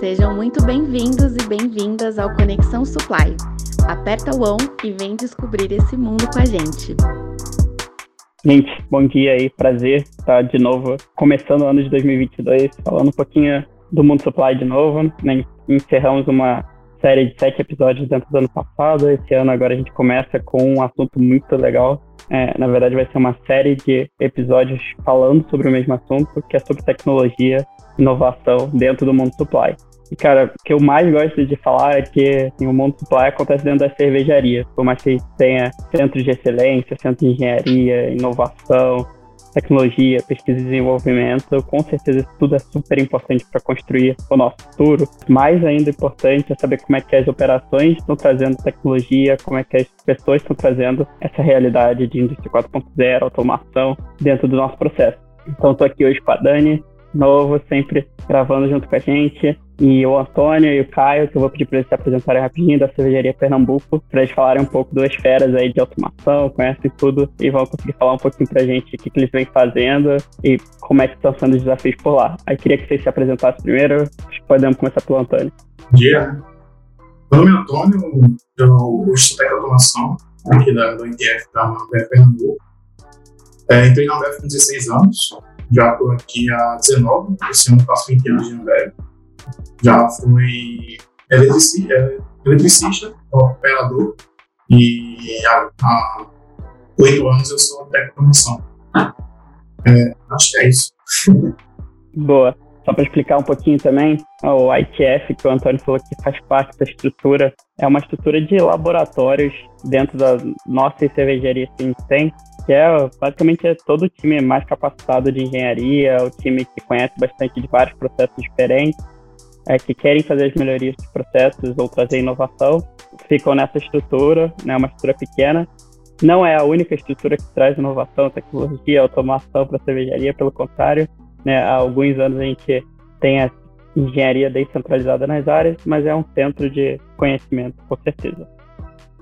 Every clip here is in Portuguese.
Sejam muito bem-vindos e bem-vindas ao Conexão Supply. Aperta o on e vem descobrir esse mundo com a gente. Gente, bom dia aí, prazer estar de novo começando o ano de 2022, falando um pouquinho do mundo supply de novo. Né? Encerramos uma série de sete episódios dentro do ano passado. Esse ano agora a gente começa com um assunto muito legal. É, na verdade, vai ser uma série de episódios falando sobre o mesmo assunto, que é sobre tecnologia inovação dentro do mundo supply. E, cara, o que eu mais gosto de falar é que assim, o mundo supply acontece dentro da cervejaria. Por mais que tenha centros de excelência, centros de engenharia, inovação, tecnologia, pesquisa e desenvolvimento, com certeza isso tudo é super importante para construir o nosso futuro. Mais ainda importante é saber como é que as operações estão trazendo tecnologia, como é que as pessoas estão trazendo essa realidade de indústria 4.0, automação dentro do nosso processo. Então, estou aqui hoje com a Dani, novo, sempre gravando junto com a gente. E o Antônio e o Caio, que eu vou pedir para eles se apresentarem rapidinho da Cervejaria Pernambuco, para eles falarem um pouco das feras aí de automação, conhecem tudo e vão conseguir falar um pouquinho para a gente o que, que eles vêm fazendo e como é que estão sendo os desafios por lá. Aí queria que vocês se apresentassem primeiro, acho que podemos começar pelo Antônio. Bom dia, meu nome é Antônio, eu estou automação aqui da, do ITF da Ambev Pernambuco. É, entrei na Ambev com 16 anos, já estou aqui há 19, esse ano faço 20 anos de Ambev. Já fui eletricista, é, eletricista operador, e há, 8 anos eu sou técnico de formação. É, acho que é isso. Boa. Só para explicar um pouquinho também, o ITF, que o Antônio falou que faz parte da estrutura, é uma estrutura de laboratórios dentro da nossa cervejaria gente tem, que é basicamente é todo o time mais capacitado de engenharia, o time que conhece bastante de vários processos diferentes, é, que querem fazer as melhorias dos processos ou trazer inovação, ficam nessa estrutura, né, uma estrutura pequena. Não é a única estrutura que traz inovação, tecnologia, automação para a cervejaria, pelo contrário, né, há alguns anos a gente tem a engenharia descentralizada nas áreas, mas é um centro de conhecimento, com certeza.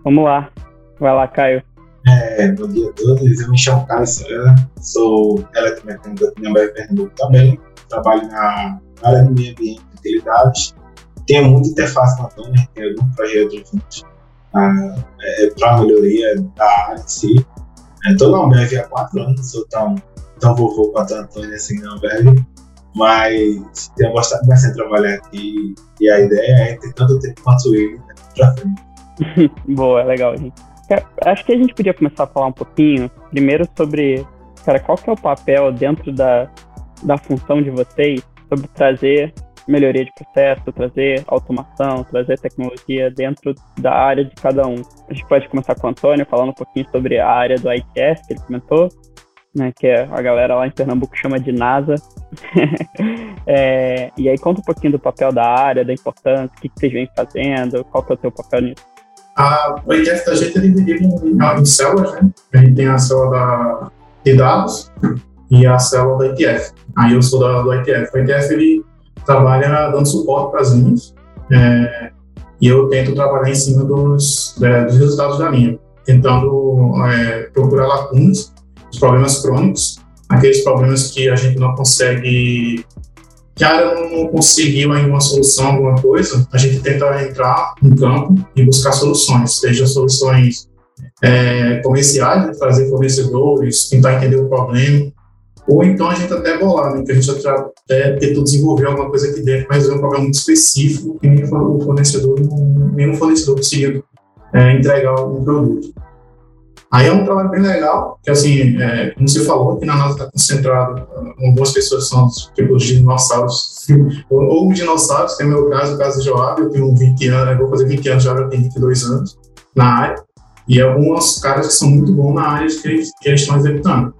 Vamos lá, vai lá, Caio. É, bom dia a todos, eu me chamo Caio Sara, sou eletromecânico Ambev Pernambuco também, trabalho na área do meio ambiente e utilidades, tenho muita interface com a Antônia, tem algum projeto juntos ah, é, para melhoria da área em si. Estou é, na Ambev há quatro anos, sou tão, tão vovô quanto a Antônia assim na Ambev, mas tenho gostado bastante de trabalhar aqui e a ideia é ter tanto tempo quanto ele para frente. Boa, legal, gente. Acho que a gente podia começar a falar um pouquinho, primeiro sobre, cara, qual que é o papel dentro da, da função de vocês sobre trazer melhoria de processo, trazer automação, trazer tecnologia dentro da área de cada um. A gente pode começar com o Antônio, falando um pouquinho sobre a área do ITS, que ele comentou, né, que é, a galera lá em Pernambuco chama de NASA. é, e aí conta um pouquinho do papel da área, da importância, o que, que vocês vêm fazendo, qual que é o teu papel nisso. A, o ITF da gente é dividido em, em células, né? A gente tem a célula da, de dados e a célula da ITF. Aí eu sou da, do ITF. O ITF ele trabalha dando suporte para as linhas é, e eu tento trabalhar em cima dos, é, dos resultados da linha, tentando é, procurar lacunas, os problemas crônicos, aqueles problemas que a gente não consegue que a área não conseguiu ainda uma solução, alguma coisa, a gente tenta entrar no campo e buscar soluções, seja soluções é, comerciais, né, trazer fornecedores, tentar entender o problema, ou então a gente até bolar, né, que a gente até tentou desenvolver alguma coisa aqui dentro, mas é um problema muito específico que nem o fornecedor, nenhum fornecedor conseguiu é, entregar um produto. Aí é um trabalho bem legal, que assim, é, como você falou, aqui na NASA está concentrado, algumas pessoas são tipo os dinossauros, ou, ou dinossauros, tem o meu caso, o caso de Joab, eu tenho 20 anos, eu vou fazer 20 anos, Joab eu tenho 22 anos na área, e alguns caras que são muito bons na área que, eles, que eles estão executando.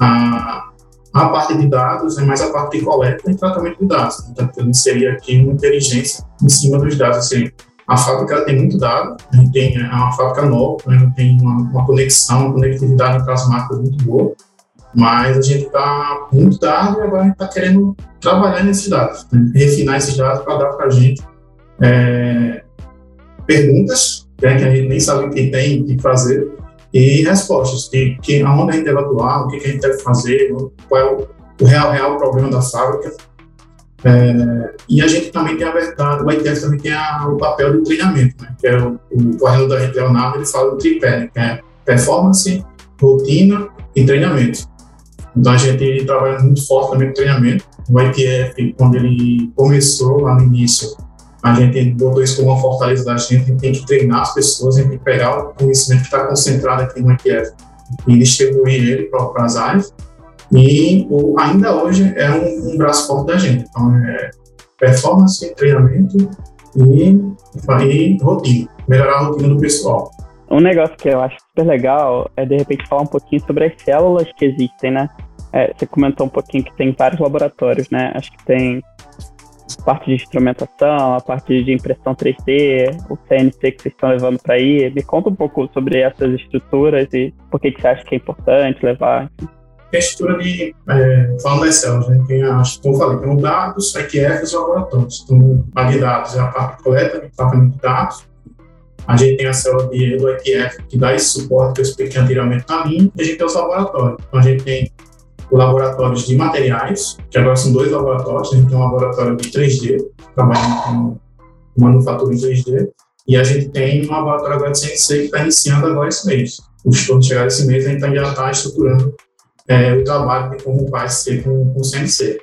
A, a parte de dados é mais a parte de coleta e tratamento de dados, então seria aqui uma inteligência em cima dos dados, assim, a fábrica tem muito dado, gente tem é uma fábrica nova, né, tem uma, uma, conexão, uma conectividade entre as marcas muito boa, mas a gente está muito dado e agora a gente está querendo trabalhar nesses dados, né, refinar esses dados para dar para a gente é, perguntas né, que a gente nem sabe o que tem que fazer e respostas, que, que aonde a gente deve atuar, o que, que a gente deve fazer, qual é o, o real, real problema da fábrica É, e a gente também tem a verdade, o ITF também tem a, o papel do treinamento, né? que é o, o coordenador da gente, Leonardo, ele fala do tripé, né? que é performance, rotina e treinamento. Então a gente trabalha muito forte também com treinamento. O ITF, quando ele começou lá no início, a gente botou isso como uma fortaleza da gente, a gente tem que treinar as pessoas, a gente tem que pegar o conhecimento que está concentrado aqui no ITF e distribuir ele para as áreas. E o, ainda hoje é um, um, braço forte da gente. Então é performance, treinamento e, e rotina, melhorar a rotina do pessoal. Um negócio que eu acho super legal é de repente falar um pouquinho sobre as células que existem, né? É, você comentou um pouquinho que tem vários laboratórios, né? Acho que tem parte de instrumentação, a parte de impressão 3D, o CNC que vocês estão levando para aí. Me conta um pouco sobre essas estruturas e por que, que você acha que é importante levar. A estrutura de, é, das células, né? tem a, como eu falei, tem o dados, EQF e os laboratórios. Então, a de dados é a parte coleta, de tratamento de dados. A gente tem a célula de, do EQF, que dá esse suporte que eu expliquei anteriormente na linha, e a gente tem os laboratórios. Então, a gente tem laboratórios de materiais, que agora são dois laboratórios. A gente tem um laboratório de 3D, trabalhando com manufatura em 3D, e a gente tem um laboratório agora de CNC que está iniciando agora esse mês. Quando chegar esse mês, a gente já está estruturando é, o trabalho de como vai ser com, com o CNC.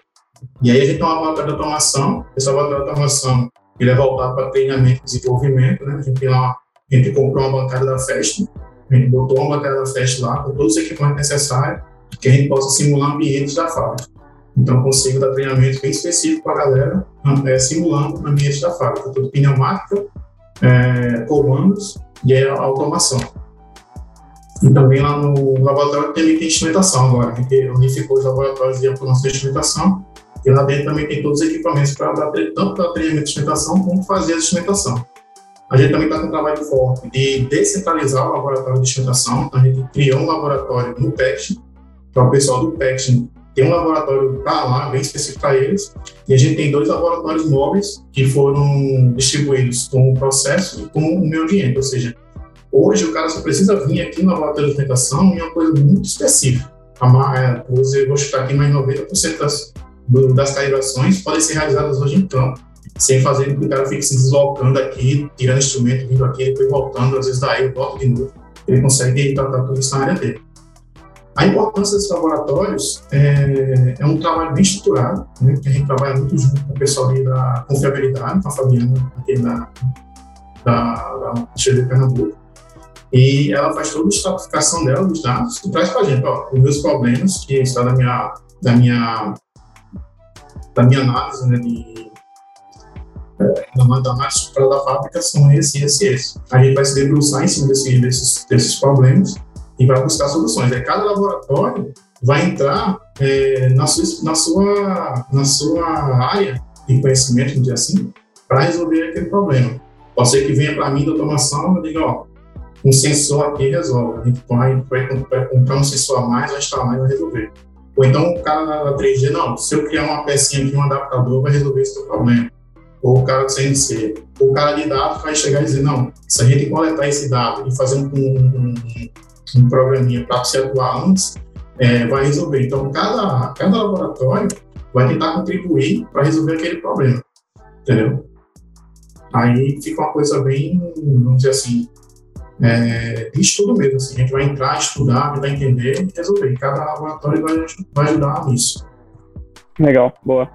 E aí a gente tem um laboratório de automação. Esse laboratório de automação ele é voltado para treinamento e desenvolvimento. Né? A gente lá, a gente comprou uma bancada da Fest, a gente botou uma bancada da Fest lá com todos os equipamentos necessários que a gente possa simular ambientes da fábrica. Então, consigo dar treinamento bem específico para a galera, é, simulando ambientes da fábrica, tudo pneumática, é, comandos e a automação. E também lá no laboratório também tem instrumentação agora, a gente unificou os laboratórios de automação e instrumentação, e lá dentro também tem todos os equipamentos para tanto para treinamento de instrumentação como fazer a instrumentação. A gente também está com um trabalho forte de descentralizar o laboratório de instrumentação, então a gente criou um laboratório no PET, para o pessoal do PET tem um laboratório para lá, bem específico para eles, e a gente tem dois laboratórios móveis que foram distribuídos com o processo e com o meio ambiente, ou seja, hoje o cara só precisa vir aqui no laboratório de tentação em uma coisa muito específica. A, eu vou chutar aqui, mais 90% das, do, das calibrações podem ser realizadas hoje em campo, sem fazer com que o cara fique se deslocando aqui, tirando instrumento, vindo aqui, depois voltando, às vezes daí eu volto de novo. Ele consegue tratar tudo isso na área dele. A importância desses laboratórios é, é um trabalho bem estruturado, né, que a gente trabalha muito junto com o pessoal ali da confiabilidade, com a Fabiana, aqui da, da, da de Pernambuco, e ela faz toda a estratificação dela dos dados e traz para a gente, ó, os meus problemas, que está da minha, da minha, da minha análise, né, de, é, da análise da fábrica são esse, esse, esse. A gente vai se debruçar em cima desse, desses, desses problemas e vai buscar soluções. Aí cada laboratório vai entrar é, na, sua, na, sua, na sua área de conhecimento, vamos assim, para resolver aquele problema. Pode ser que venha para mim da automação e diga, ó, um sensor aqui resolve. A gente vai, vai, comprar um sensor a mais, vai instalar e vai resolver. Ou então o cara da 3D, não, se eu criar uma pecinha aqui, um adaptador, vai resolver esse teu problema. Ou o cara do CNC. Ou o cara de dados vai chegar e dizer, não, se a gente coletar esse dado e fazer um, um, um programinha para você atuar antes, é, vai resolver. Então, cada, cada laboratório vai tentar contribuir para resolver aquele problema, entendeu? Aí fica uma coisa bem, vamos dizer assim, é, de estudo mesmo. Assim. A gente vai entrar, estudar, vai entender e resolver. Cada laboratório vai, vai ajudar nisso. Legal, boa.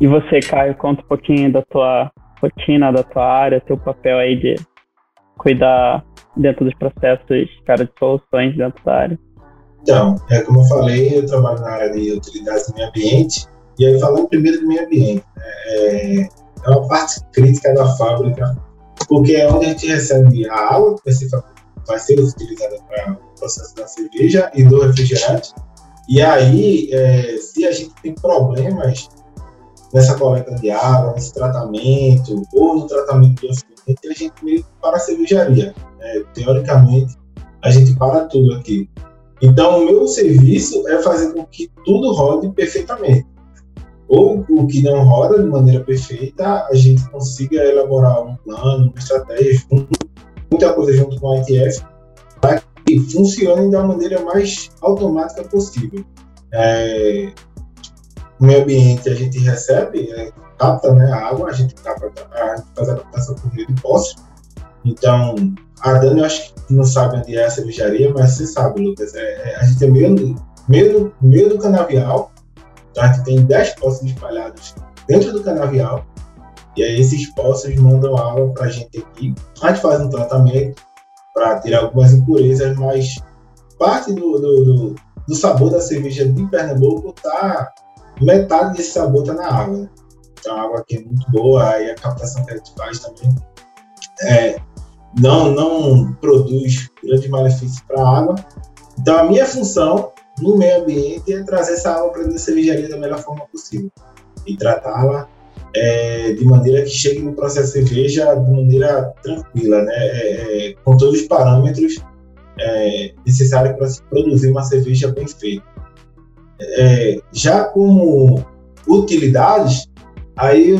E você, Caio, conta um pouquinho da tua rotina, da tua área, teu papel aí de cuidar dentro dos processos, cara, de soluções dentro da área? Então, é como eu falei, eu trabalho na área de utilidades do meio ambiente, e aí falando primeiro do meio ambiente, né, é, é uma parte crítica da fábrica, porque é onde a gente recebe a água que vai ser, utilizada para o processo da cerveja e do refrigerante, e aí, é, se a gente tem problemas nessa coleta de água, nesse tratamento, ou no tratamento do acidente, a gente meio para a cervejaria. Né? Teoricamente, a gente para tudo aqui. Então, o meu serviço é fazer com que tudo rode perfeitamente. Ou o que não roda de maneira perfeita, a gente consiga elaborar um plano, uma estratégia, muita coisa junto com a ITF, para que funcione da maneira mais automática possível. É, no meio ambiente a gente recebe, é, capta né, a água, a gente, capta, a gente faz a captação por meio de poços. Então, a Dani eu acho que não sabe onde é a cervejaria, mas você sabe, Lucas. É, é, a gente é meio, meio, meio do canavial, tá? gente tem 10 poços espalhados dentro do canavial, e aí esses poços mandam água para a gente aqui. A gente faz um tratamento para tirar algumas impurezas, mas parte do, do, do, do sabor da cerveja de Pernambuco tá metade desse sabor está na água. Então a água aqui é muito boa, aí a captação que a gente faz também é, não, não produz grandes malefícios para a água. Então a minha função no meio ambiente é trazer essa água para dentro da cervejaria da melhor forma possível e tratá-la é, de maneira que chegue no processo de cerveja de maneira tranquila, né? É, é com todos os parâmetros é, necessários para se produzir uma cerveja bem feita. É, já como utilidades, aí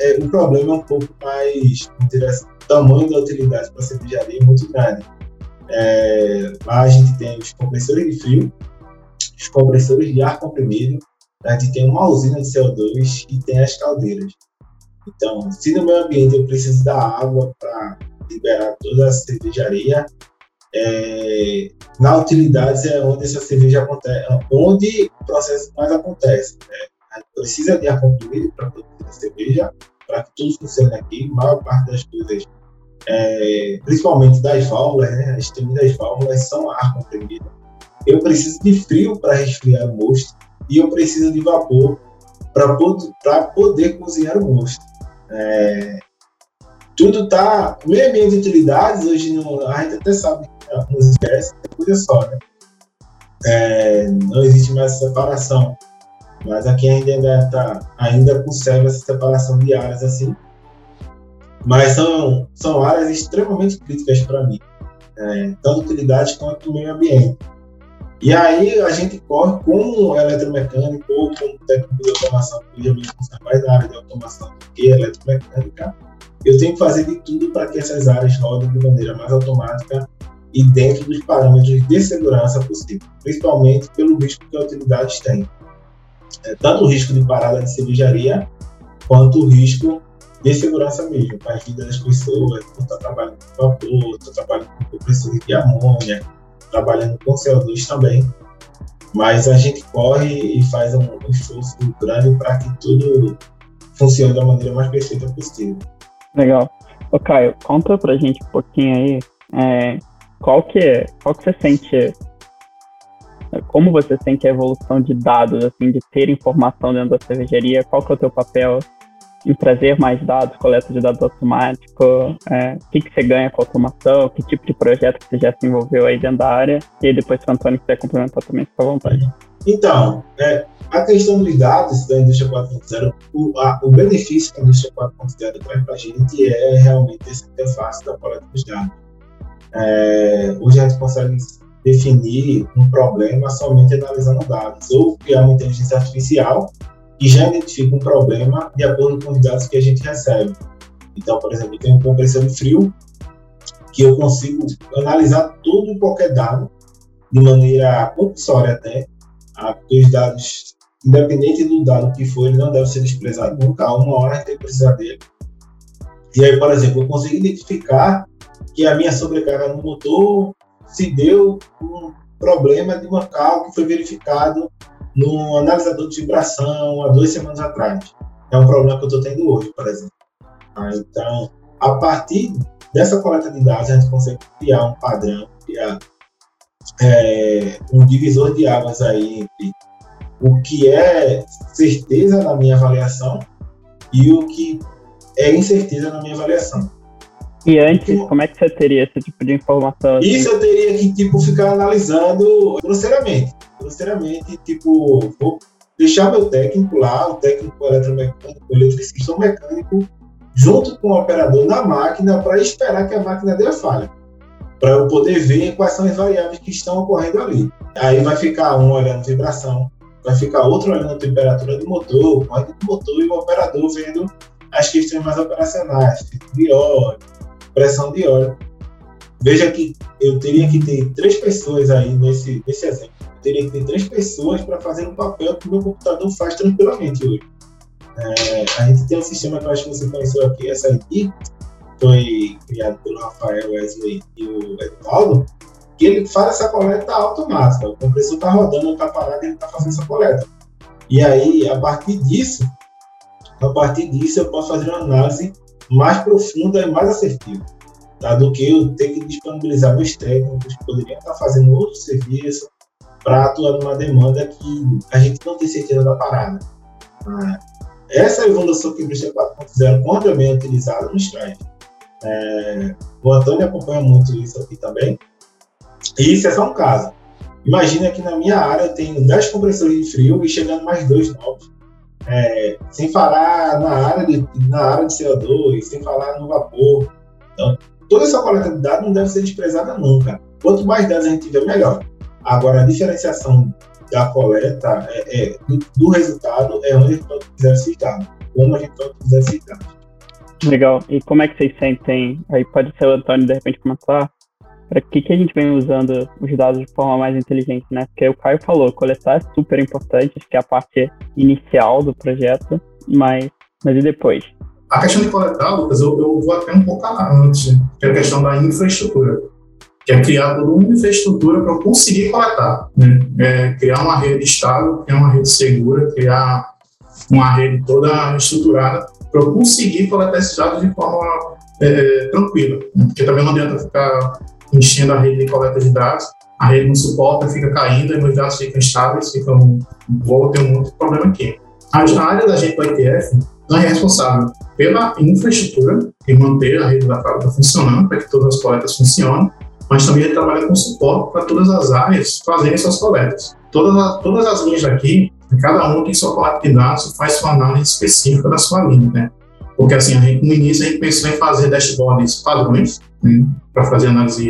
é, o problema é um pouco mais, assim, o tamanho da utilidade para a cervejaria é muito grande. Lá a gente tem os compressores de frio, os compressores de ar comprimido, a gente tem uma usina de CO2 e tem as caldeiras. Então, se no meu ambiente eu preciso da água para liberar toda a cervejaria, é, na utilidades é onde essa cerveja acontece, onde o processo mais acontece. Né? A gente precisa de ar comprimido para produzir a cerveja, para que tudo funcione aqui. A maior parte das coisas, é, principalmente das válvulas, né? as das válvulas são ar comprimido. Eu preciso de frio para resfriar o mosto e eu preciso de vapor para poder cozinhar o mosto. É, tudo. O meio ambiente de utilidades, hoje no, a gente até sabe que nos esquece, é coisa só, né? É, não existe mais essa separação. Mas aqui ainda, tá, ainda conserva essa separação de áreas assim. Mas são, são áreas extremamente críticas para mim, é, tanto utilidade quanto meio ambiente. E aí a gente corre como eletromecânico ou como técnico de automação, que geralmente funciona mais na área de automação do que eletromecânica, eu tenho que fazer de tudo para que essas áreas rodem de maneira mais automática e dentro dos parâmetros de segurança possível, principalmente pelo risco que a utilidade tem. É, tanto o risco de parada de cervejaria, quanto o risco de segurança mesmo, para a vida das pessoas, estou trabalhando com vapor, estou trabalhando com compressores de amônia, trabalhando com CO2 também, mas a gente corre e faz um, esforço grande para que tudo funcione da maneira mais perfeita possível. Legal. Ô Caio, conta pra gente um pouquinho aí é, qual que é, qual que você sente, como você sente a evolução de dados, assim, de ter informação dentro da cervejaria, qual que é o teu papel em trazer mais dados, coleta de dados automático, é, o que, que você ganha com a automação, que tipo de projeto que você já se envolveu aí dentro da área, e depois se o Antônio quiser complementar também, fica à vontade. Então, é, a questão dos dados da indústria 4.0, o, o benefício que a indústria 4.0 traz para a gente é realmente essa interface da coleta dos dados. É, hoje a gente consegue definir um problema somente analisando dados, ou criar uma inteligência artificial e já identifica um problema de acordo com os dados que a gente recebe. Então, por exemplo, eu tenho um compressor de frio que eu consigo analisar todo e qualquer dado de maneira compulsória até, porque os dados, independente do dado que for, ele não deve ser desprezado nunca, uma hora tem que precisar dele. E aí, por exemplo, eu consigo identificar que a minha sobrecarga no motor se deu um problema de uma cal que foi verificado no analisador de vibração há duas semanas atrás. É um problema que eu estou tendo hoje, por exemplo. Ah, então, a partir dessa coleta de dados, a gente consegue criar um padrão, criar é, um divisor de águas aí entre o que é certeza na minha avaliação e o que é incerteza na minha avaliação. E antes, então, como é que você teria esse tipo de informação? Isso eu teria que, tipo, ficar analisando grosseiramente. Grosseiramente, tipo, vou deixar meu técnico lá, o técnico eletromecânico, eletricista ou mecânico, junto com o operador na máquina, para esperar que a máquina dê a falha. Para eu poder ver quais são as variáveis que estão ocorrendo ali. Aí vai ficar um olhando vibração, vai ficar outro olhando a temperatura do motor, o do motor e o operador vendo as questões mais operacionais, tipo de óleo, pressão de óleo. Veja que eu teria que ter três pessoas aí nesse, nesse exemplo. Teria que ter três pessoas para fazer um papel que o meu computador faz tranquilamente hoje. É, a gente tem um sistema que eu acho que você conheceu aqui, SIT, foi criado pelo Rafael Wesley e o Eduardo, que ele faz essa coleta automática. O compressor está rodando, está parado, ele está fazendo essa coleta. E aí, a partir disso, a partir disso, eu posso fazer uma análise mais profunda e mais assertiva, tá? do que eu ter que disponibilizar meus técnicos que poderiam estar fazendo outro serviço para atuar numa demanda que a gente não tem certeza da parada. Ah, essa evolução que o Indústria 4.0, quando é bem utilizada, nos traz. É, o Antônio acompanha muito isso aqui também. E isso é só um caso. Imagina que na minha área eu tenho 10 compressores de frio e chegando mais dois novos. É, sem falar na área, de, na área de CO2, sem falar no vapor. Então, toda essa coleta de dados não deve ser desprezada nunca. Quanto mais dados a gente tiver, melhor. Agora, a diferenciação da coleta, é, é do, do, resultado, é onde a gente esses dados. Como a gente esses dados. Legal. E como é que vocês sentem? Aí pode ser o Antônio, de repente, comentar para que, que a gente vem usando os dados de forma mais inteligente, né? Porque o Caio falou, coletar é super importante, acho que é a parte inicial do projeto, mas, mas e depois? A questão de coletar, Lucas, eu, eu vou até um pouco antes, que é a questão da infraestrutura, que é criar toda uma infraestrutura para conseguir coletar, né? É, criar uma rede estável, criar uma rede segura, criar uma rede toda estruturada para conseguir coletar esses dados de forma é, tranquila, né? porque também não adianta ficar enchendo a rede de coleta de dados, a rede não suporta, fica caindo, e meus dados ficam instáveis, ficam, vou ter um outro problema aqui. A área da gente do ITF é responsável pela infraestrutura e manter a rede da fábrica funcionando, para que todas as coletas funcionem, mas também ele trabalha com suporte para todas as áreas fazerem suas coletas. Todas, as, todas as linhas daqui, cada um tem sua coleta de dados, faz sua análise específica da sua linha, né? Porque assim, a gente, no início a gente pensou em fazer dashboards padrões, né, para fazer análise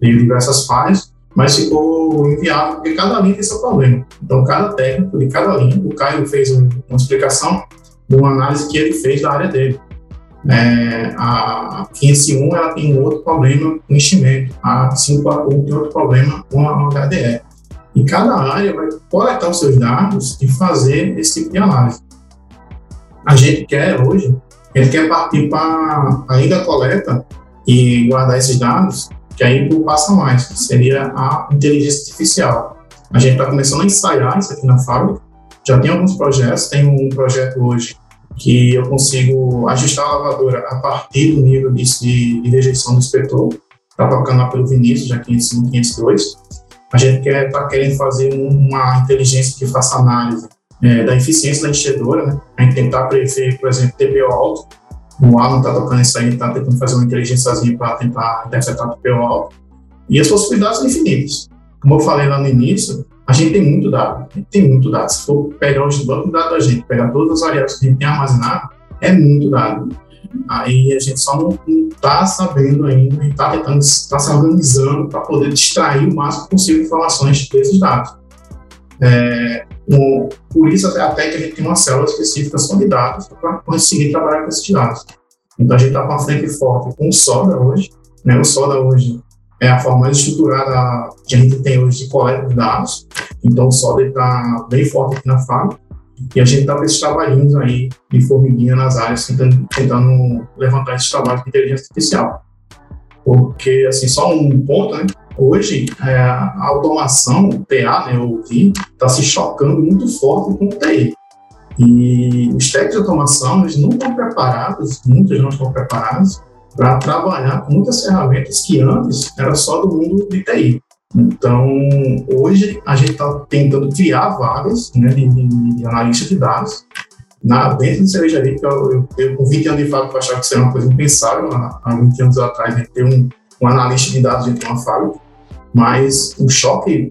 de diversas falhas, mas ficou inviável porque cada linha tem seu problema. Então, cada técnico de cada linha, o Caio fez um, uma explicação de uma análise que ele fez da área dele. É, a 501 ela tem outro problema com enchimento, a 541 tem outro problema com a HDE. E cada área vai coletar os seus dados e fazer esse tipo de análise a gente quer hoje, gente quer partir para ainda coleta e guardar esses dados, que aí passa mais, que seria a inteligência artificial. A gente está começando a ensaiar isso aqui na fábrica, já tem alguns projetos, tem um projeto hoje que eu consigo ajustar a lavadora a partir do nível de, de, de rejeição do inspetor, está tocando lá pelo Vinícius, já 501, 502. A gente quer, está querendo fazer uma inteligência que faça análise é, da eficiência da enchedora, né? A gente tentar prever, por exemplo, TPO alto. O Alan está tocando isso aí, está tentando fazer uma inteligênciazinha para tentar interpretar o TPO alto. E as possibilidades são infinitas. Como eu falei lá no início, a gente tem muito dado, a gente tem muito dado. Se for pegar os bancos de dados da gente, pegar todas as variáveis que a gente tem armazenado, é muito dado. Aí a gente só não está sabendo ainda está tentando, está se organizando para poder distrair o máximo possível informações desses dados. É, por isso, até que a gente tem uma célula específica só de dados para conseguir trabalhar com esses dados. Então, a gente está com uma frente forte com o SODA hoje. Né? O SODA hoje é a forma mais estruturada que a gente tem hoje de coleta de dados. Então, o SODA está bem forte aqui na fábrica. E a gente está com esses trabalhinhos aí de formiguinha nas áreas, tentando, tentando levantar esses trabalhos de inteligência artificial. Porque, assim, só um ponto, né? Hoje, é, a automação, o TA, né, o TI, está se chocando muito forte com o TI. E os técnicos de automação, eles não estão preparados, muitos não estão preparados para trabalhar com muitas ferramentas que antes era só do mundo de TI. Então, hoje, a gente está tentando criar vagas né, de, de, de analista de dados na, dentro do cervejaria, que eu, eu, com 20 anos de fábrica, eu achava que era uma coisa impensável, há 20 anos atrás, gente ter um, um analista de dados dentro de uma fábrica mas o choque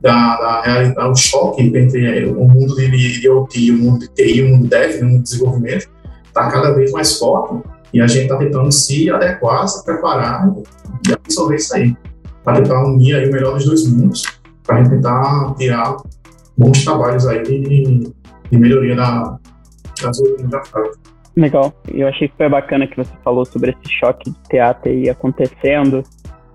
da, da realidade, o choque entre o mundo de IoT, o mundo de TI, o mundo de dev, o mundo de desenvolvimento, está cada vez mais forte e a gente está tentando se adequar, se preparar e resolver isso aí, para tentar unir aí o melhor dos dois mundos, para a gente tentar tirar bons trabalhos aí de, de melhoria da, das rotinas da fábrica. Legal. Eu achei super bacana que você falou sobre esse choque de teatro aí acontecendo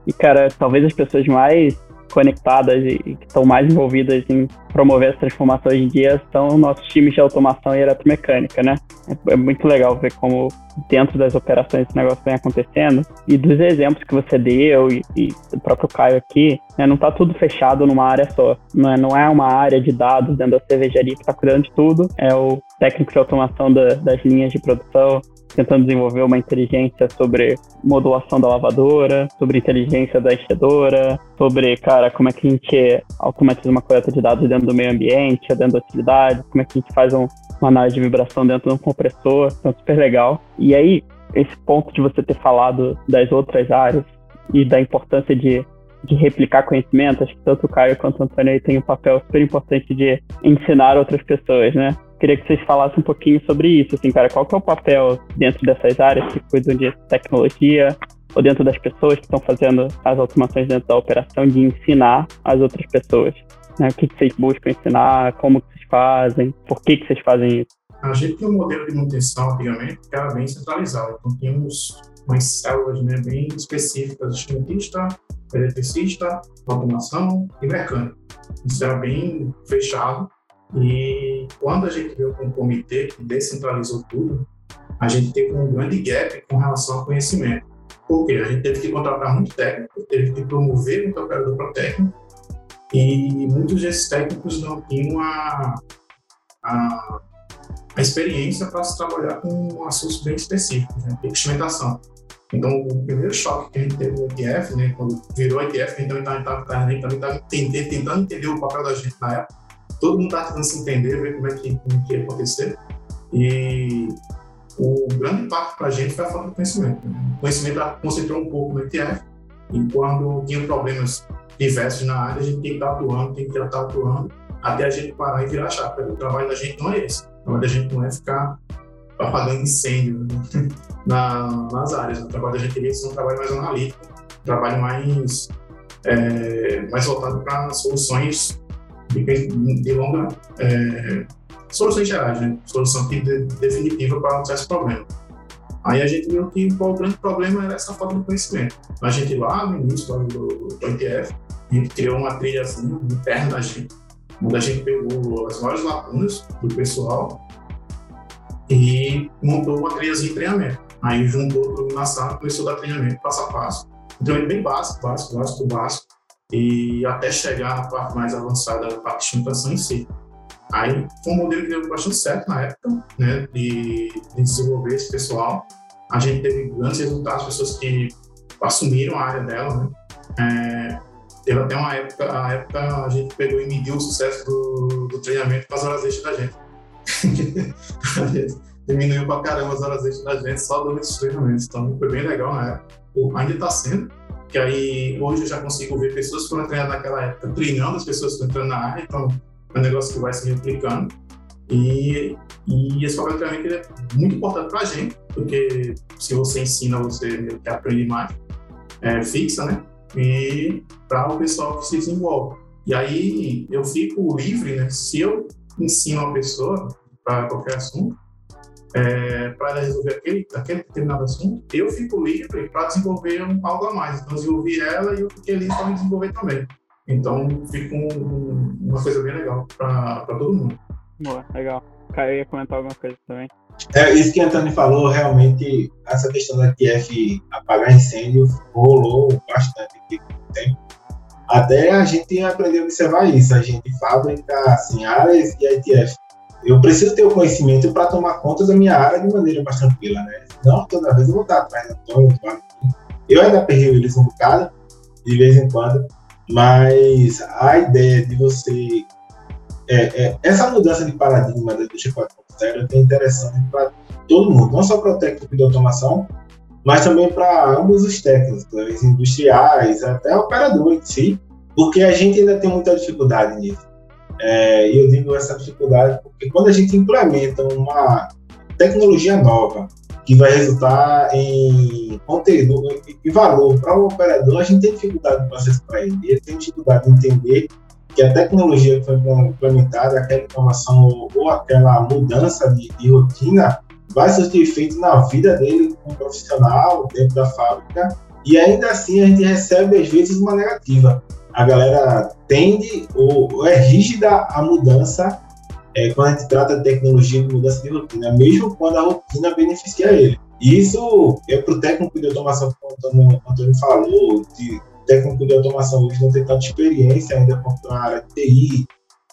e, cara, talvez as pessoas mais conectadas e, que estão mais envolvidas em promover as transformações em dia são nossos times de automação e eletromecânica, né? É, é muito legal ver como dentro das operações esse negócio vem acontecendo e dos exemplos que você deu e, e o próprio Caio aqui, né, não está tudo fechado numa área só. Não é, não é uma área de dados dentro da cervejaria que está cuidando de tudo, é o técnico de automação da, das linhas de produção, tentando desenvolver uma inteligência sobre modulação da lavadora, sobre inteligência da enchedora, sobre, cara, como é que a gente automatiza uma coleta de dados dentro do meio ambiente, dentro da atividade, como é que a gente faz um, uma análise de vibração dentro de um compressor, então super legal. E aí, esse ponto de você ter falado das outras áreas e da importância de, de replicar conhecimento, acho que tanto o Caio quanto o Antônio aí tem um papel super importante de ensinar outras pessoas, né? Queria que vocês falassem um pouquinho sobre isso, assim, cara, qual que é o papel dentro dessas áreas que cuidam de tecnologia ou dentro das pessoas que estão fazendo as automações dentro da operação de ensinar as outras pessoas? Né? O que, que vocês buscam ensinar, como que vocês fazem, por que, que vocês fazem isso? A gente tem um modelo de manutenção antigamente que era bem centralizado, então tínhamos umas células né, bem específicas, instrumentista, eletricista, automação e mecânico. Isso era bem fechado e quando a gente veio com um comitê que descentralizou tudo, a gente teve um grande gap com relação ao conhecimento. Por quê? A gente teve que contratar muito técnico, teve que promover muito operador para técnico, e muitos desses técnicos não tinham a, a, a experiência para se trabalhar com assuntos bem específicos, né? instrumentação. Então, o primeiro choque que a gente teve no ETF, né, quando virou ETF, então a gente estava tentando entender o papel da gente na época, todo mundo está tentando se entender, ver como é que, como que ia acontecer. E o grande impacto para a gente foi a falta de conhecimento. Né? O conhecimento concentrou um pouco no ETF, e quando tinha problemas diversos na área, a gente tem que estar atuando, tem que estar atuando, até a gente parar e virar chave. O trabalho da gente não é esse. O trabalho da gente não é ficar apagando incêndio né? na, nas áreas. O trabalho da gente é ser um trabalho mais analítico, um trabalho mais, é, mais voltado para soluções de, de longa. É, soluções gerais, né? Solução que de, definitiva para esse problema. Aí a gente viu que o grande problema era essa falta de conhecimento. A gente lá no início do, do, ITF, a gente criou uma trilha assim, interna da gente, onde a gente pegou as várias lacunas do pessoal e montou uma trilha de treinamento. Aí juntou tudo na sala, começou a dar treinamento passo a passo. Então é bem básico, básico, básico, básico e até chegar na parte mais avançada da parte de sustentação em si. Aí foi um modelo que deu bastante certo na época, né, de, de desenvolver esse pessoal. A gente teve grandes resultados, pessoas que assumiram a área dela, né. É, teve até uma época, a época a gente pegou e mediu o sucesso do, do treinamento com as horas extras da gente. a gente diminuiu pra caramba as horas extras da gente só dando esses treinamentos. Então foi bem legal na época. Ainda está sendo, que aí hoje eu já consigo ver pessoas que foram treinadas naquela época treinando as pessoas que estão entrando na área, então é um negócio que vai se replicando. E, e esse papel de treinamento é muito importante para a gente, porque se você ensina, você aprende mais, é, fixa, né? E para o pessoal que se desenvolve. E aí eu fico livre, né? Se eu ensino uma pessoa para qualquer assunto, é, para resolver aquele, aquele determinado assunto, eu fico livre para desenvolver um, algo a mais. Então, eu desenvolvi ela e eu fiquei livre para me desenvolver também. Então, fica um, uma coisa bem legal para todo mundo. Boa, legal. Caio ia comentar alguma coisa também. É, isso que o Antônio falou, realmente, essa questão da TF apagar incêndio rolou bastante tempo. Até a gente aprendeu a observar isso. A gente fabrica assim, áreas e a ITF eu preciso ter o conhecimento para tomar conta da minha área de maneira mais tranquila, né? Não toda vez eu vou estar atrás do Antônio, eu ainda perdi eles um bocado, de vez em quando, mas a ideia de você. É, é, essa mudança de paradigma da indústria 4.0 é interessante para todo mundo, não só para o técnico de automação, mas também para ambos os técnicos, os industriais, até o operador em si, porque a gente ainda tem muita dificuldade nisso. É, eu digo essa dificuldade porque quando a gente implementa uma tecnologia nova que vai resultar em conteúdo e valor para o operador, a gente tem dificuldade de processo para ele. Tem dificuldade de entender que a tecnologia que foi implementada, aquela informação ou aquela mudança de, de rotina vai ser efeito na vida dele como profissional dentro da fábrica e ainda assim a gente recebe às vezes uma negativa a galera tende ou, é rígida a mudança é, quando a gente trata de tecnologia de mudança de rotina, mesmo quando a rotina beneficia ele. Isso é para o técnico de automação, como o Antônio falou, de técnico de automação hoje não tem tanta experiência ainda com a área de TI,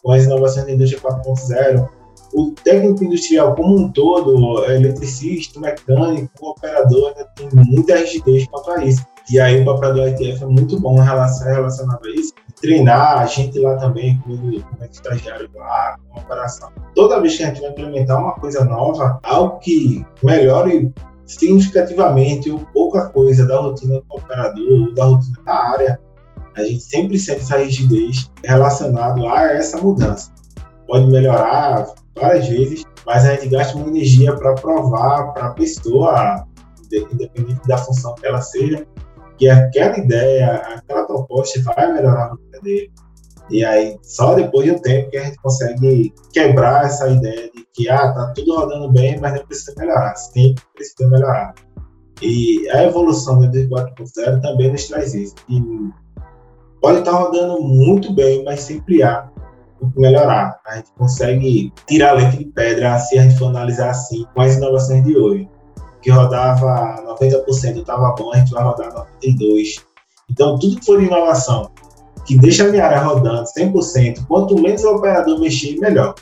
com as inovações da indústria 4.0. O técnico industrial como um todo, eletricista, mecânico, operador, ainda tem muita rigidez quanto a isso. E aí o papel do ITF é muito bom relacionado a isso. Treinar a gente lá também, como, é estagiário lá, com a operação. Toda vez que a gente vai implementar uma coisa nova, algo que melhore significativamente ou pouca coisa da rotina do operador, da rotina da área, a gente sempre sente essa rigidez relacionada a essa mudança. Pode melhorar várias vezes, mas a gente gasta uma energia para provar para a pessoa, independente da função que ela seja, que aquela ideia, aquela proposta vai melhorar a rotina dele. E aí, só depois de um tempo que a gente consegue quebrar essa ideia de que, ah, tá tudo rodando bem, mas não precisa melhorar. Sempre precisa melhorar. E a evolução do 4.0 também nos traz isso. E pode estar rodando muito bem, mas sempre há o que melhorar. A gente consegue tirar leite de pedra, se a gente for analisar assim, com as inovações de hoje. Que rodava 90% estava bom, a gente vai rodar 92%. Então, tudo que for inovação que deixa a minha área rodando 100%, quanto menos o operador mexer, melhor.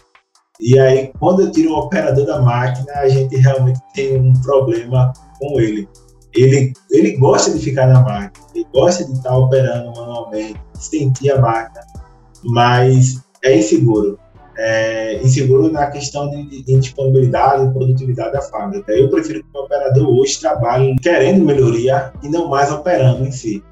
E aí, quando eu tiro o operador da máquina, a gente realmente tem um problema com ele. Ele, ele gosta de ficar na máquina, ele gosta de estar operando manualmente, sentir a máquina, mas é inseguro. É inseguro na questão de, de disponibilidade e produtividade da fábrica. Eu prefiro que o operador hoje trabalhe querendo melhoria e não mais operando em si.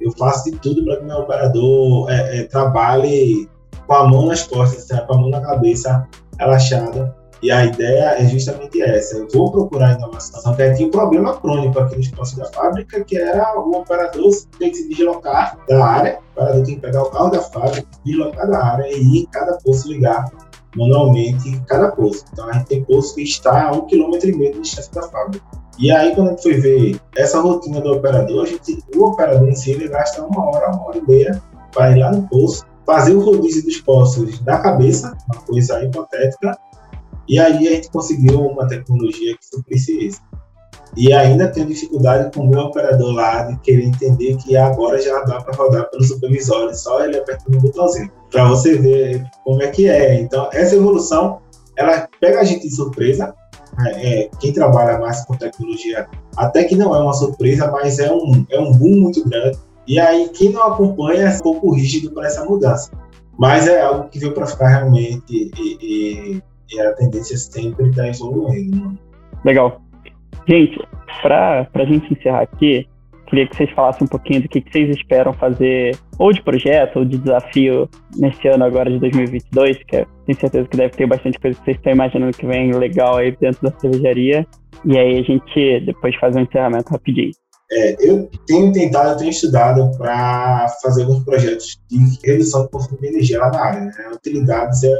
Eu faço de tudo para que meu operador é, é, trabalhe com a mão nas costas, com a mão na cabeça, relaxada. E a ideia é justamente essa. Eu vou procurar inovação. Até tinha um problema crônico aqui no espaço da fábrica, que era o operador ter que se deslocar da área. O operador tem que pegar o carro da fábrica, deslocar da área e ir em cada posto ligar manualmente cada posto. Então a gente tem posto que está a um quilômetro e meio de distância da fábrica. E aí, quando a gente foi ver essa rotina do operador, a gente, o operador em si ele gasta uma hora, uma hora e meia para ir lá no posto, fazer o rodízio dos postos da cabeça, uma coisa hipotética, e aí a gente conseguiu uma tecnologia que suprisse isso. E ainda tenho dificuldade com o meu operador lá de querer entender que agora já dá para rodar pelo supervisório, só ele apertando o botãozinho, para você ver como é que é. Então, essa evolução, ela pega a gente de surpresa, é, é, quem trabalha mais com tecnologia, até que não é uma surpresa, mas é um, é um boom muito grande. E aí, quem não acompanha é um pouco rígido para essa mudança. Mas é algo que veio para ficar realmente, e, e, e, a tendência sempre está evoluindo. Legal. Gente, para a gente encerrar aqui, queria que vocês falassem um pouquinho do que, que vocês esperam fazer, ou de projeto, ou de desafio, nesse ano agora de 2022, que é, tenho certeza que deve ter bastante coisa que vocês estão imaginando que vem legal aí dentro da cervejaria. E aí a gente depois faz um encerramento rapidinho. É, eu tenho tentado, eu tenho estudado para fazer alguns projetos de redução do consumo de energia lá na área. Né? Utilidades é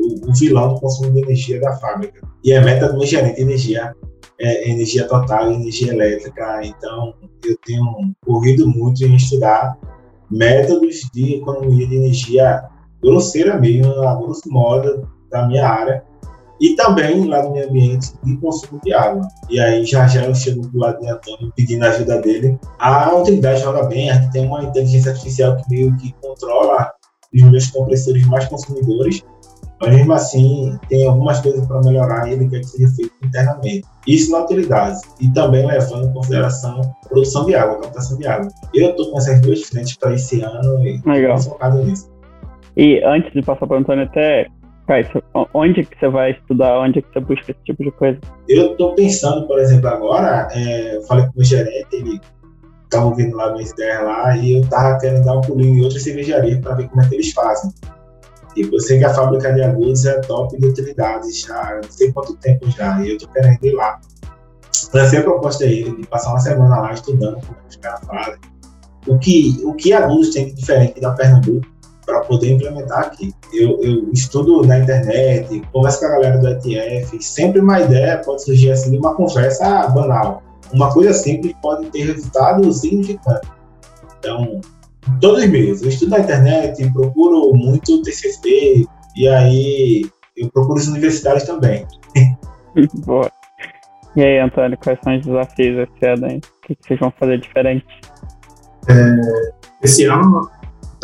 o, o, vilão do consumo de energia da fábrica. E a meta do meu gerente de energia é, energia total energia elétrica. Então, eu tenho corrido muito em estudar métodos de economia de energia grosseira mesmo, a grosso modo, da minha área, e também lá no meio ambiente de consumo de água. E aí já já eu chego do lado de Antônio pedindo a ajuda dele. A utilidade joga bem, a gente tem uma inteligência artificial que meio que controla os meus compressores mais consumidores mas mesmo assim, tem algumas coisas para melhorar e ele quer que seja feito internamente. Isso na utilidade e também levando em consideração a produção de água, a captação de água. Eu estou com essas duas frentes para esse ano e estou focado nisso. E antes de passar para o Antônio, até Caio, onde que você vai estudar? Onde que você busca esse tipo de coisa? Eu estou pensando, por exemplo, agora, é, falei com o meu gerente, ele estava ouvindo lá minhas ideias lá, e eu estava querendo dar um pulinho em outra cervejaria para ver como é que eles fazem. Tipo, eu sei que a fábrica de agudos é top de utilidades já, não sei quanto tempo já, e eu tô querendo ir lá. Lancei a proposta a ele de passar uma semana lá estudando como os caras fazem. O que, o que agudos tem diferente da Pernambuco para poder implementar aqui. Eu, eu, estudo na internet, converso com a galera do ETF, sempre uma ideia pode surgir assim de uma conversa banal. Uma coisa simples pode ter resultado significante. Então, Todos os meios. Eu estudo na internet, procuro muito TCC, e aí eu procuro os universitários também. Boa. E aí, Antônio, quais são os desafios esse ano aí? O que vocês vão fazer diferente? É, esse ano,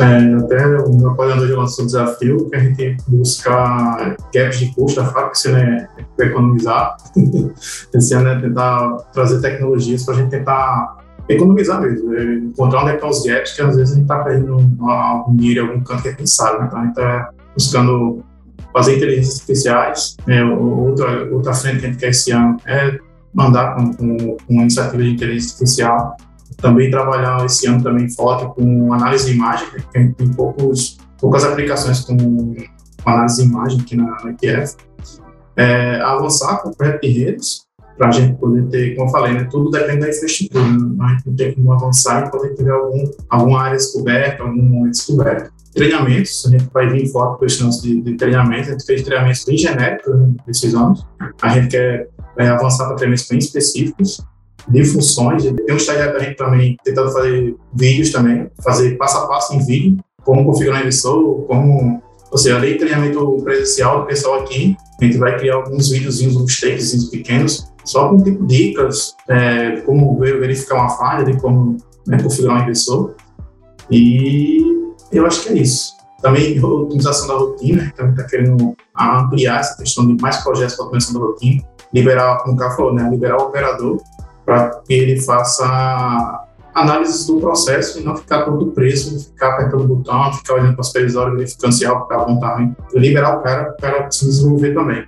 é, até o meu coordenador já lançou um desafio que a gente buscar gaps de custo da fábrica, se né, economizar. esse ano é tentar trazer tecnologias para a gente tentar economizar mesmo, é, encontrar onde é estão os gaps, que às vezes a gente está perdendo algum dinheiro em algum canto que gente sabe, né? então a gente está buscando fazer inteligências artificiais. É, outra, outra frente que a gente quer esse ano é mandar com, com, com iniciativa de inteligência artificial. Também trabalhar esse ano também forte com análise de imagem, que a gente tem poucos, poucas aplicações com, análise de imagem aqui na, na. É, avançar com o projeto de redes, para a gente poder ter, como eu falei, né, tudo depende da infraestrutura, né? a gente não tem como avançar e poder ter algum, alguma área descoberta, algum momento descoberto. Treinamentos, a gente vai vir forte com questões de, de treinamento, a gente fez treinamentos bem genéricos nesses anos, a gente quer é, avançar para treinamentos bem específicos, de funções, tem um estagiário da gente também tentando fazer vídeos também, fazer passo a passo em vídeo, como configurar um emissor, como ou seja, além do treinamento presencial do pessoal aqui, a gente vai criar alguns videozinhos, uns takes pequenos, só com tipo dicas, é, como verificar uma falha, de como né, configurar um inversor. E eu acho que é isso. Também a otimização da rotina, então está querendo ampliar essa questão de mais projetos para otimização da rotina, liberar, como o Carlos falou, né, liberar o operador para que ele faça análises do processo e não ficar todo preso, ficar apertando o botão, ficar olhando para as previsórias, verificando se algo está bom, tá ruim. Liberar o cara, o cara se desenvolver também.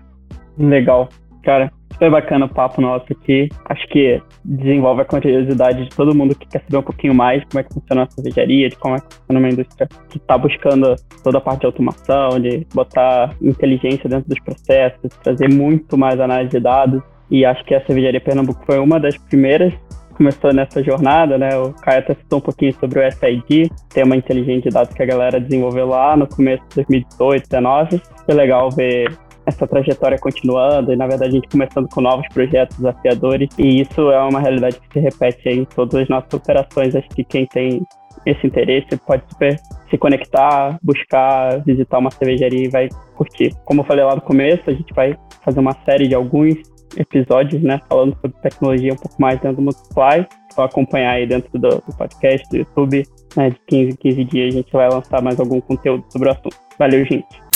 Legal. Cara, foi bacana o papo nosso aqui. Acho que desenvolve a curiosidade de todo mundo que quer saber um pouquinho mais de como é que funciona a cervejaria, de como é que funciona uma indústria que está buscando toda a parte de automação, de botar inteligência dentro dos processos, trazer muito mais análise de dados. E acho que a cervejaria Pernambuco foi uma das primeiras começou nessa jornada, né? O Caio até citou um pouquinho sobre o SID, tema inteligente de dados que a galera desenvolveu lá no começo de 2018, 2019. Foi legal ver essa trajetória continuando e, na verdade, a gente começando com novos projetos desafiadores. E isso é uma realidade que se repete em todas as nossas operações. Acho que quem tem esse interesse pode super se conectar, buscar, visitar uma cervejaria e vai curtir. Como eu falei lá no começo, a gente vai fazer uma série de alguns episódios, né, falando sobre tecnologia um pouco mais dentro do Multiply. Só acompanhar aí dentro do, do podcast, do YouTube, né, de 15 em 15 dias a gente vai lançar mais algum conteúdo sobre o assunto. Valeu, gente!